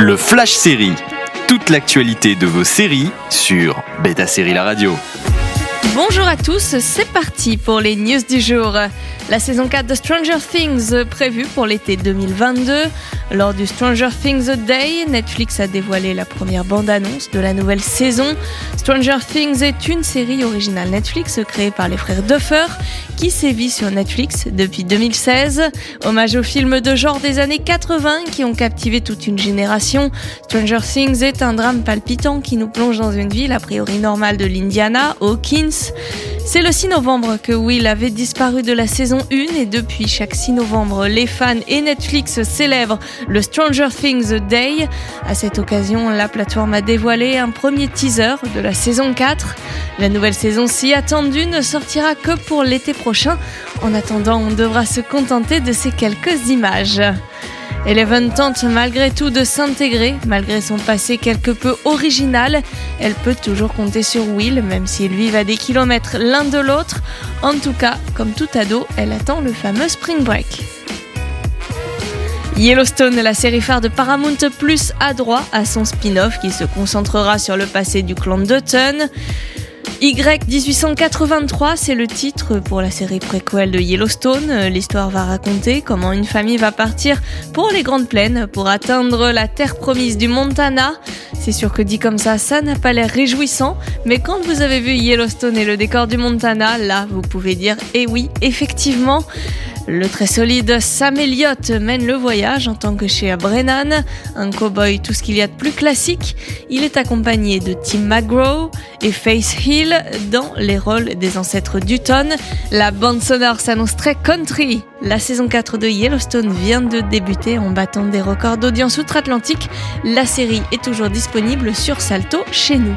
Le Flash Série. Toute l'actualité de vos séries sur Beta Série La Radio. Bonjour à tous, c'est parti pour les news du jour. La saison 4 de Stranger Things prévue pour l'été 2022. Lors du Stranger Things Day, Netflix a dévoilé la première bande-annonce de la nouvelle saison. Stranger Things est une série originale Netflix créée par les frères Duffer qui sévit sur Netflix depuis 2016. Hommage aux films de genre des années 80 qui ont captivé toute une génération. Stranger Things est un drame palpitant qui nous plonge dans une ville a priori normale de l'Indiana, Hawkins. C'est le 6 novembre que Will avait disparu de la saison 1 et depuis chaque 6 novembre, les fans et Netflix célèbrent le Stranger Things Day. À cette occasion, la plateforme a dévoilé un premier teaser de la saison 4. La nouvelle saison si attendue ne sortira que pour l'été prochain. En attendant, on devra se contenter de ces quelques images. Eleven tente malgré tout de s'intégrer, malgré son passé quelque peu original. Elle peut toujours compter sur Will, même s'ils vivent à des kilomètres l'un de l'autre. En tout cas, comme tout ado, elle attend le fameux Spring Break. Yellowstone, la série phare de Paramount Plus, a droit à son spin-off qui se concentrera sur le passé du clan Dutton. Y 1883, c'est le titre pour la série préquelle de Yellowstone. L'histoire va raconter comment une famille va partir pour les Grandes Plaines pour atteindre la terre promise du Montana. C'est sûr que dit comme ça, ça n'a pas l'air réjouissant, mais quand vous avez vu Yellowstone et le décor du Montana, là, vous pouvez dire, eh oui, effectivement. Le très solide Sam Elliott mène le voyage en tant que chez Brennan, un cowboy tout ce qu'il y a de plus classique. Il est accompagné de Tim McGraw et Faith Hill dans les rôles des ancêtres d'Utton. La bande sonore s'annonce très country. La saison 4 de Yellowstone vient de débuter en battant des records d'audience outre-Atlantique. La série est toujours disponible sur Salto chez nous.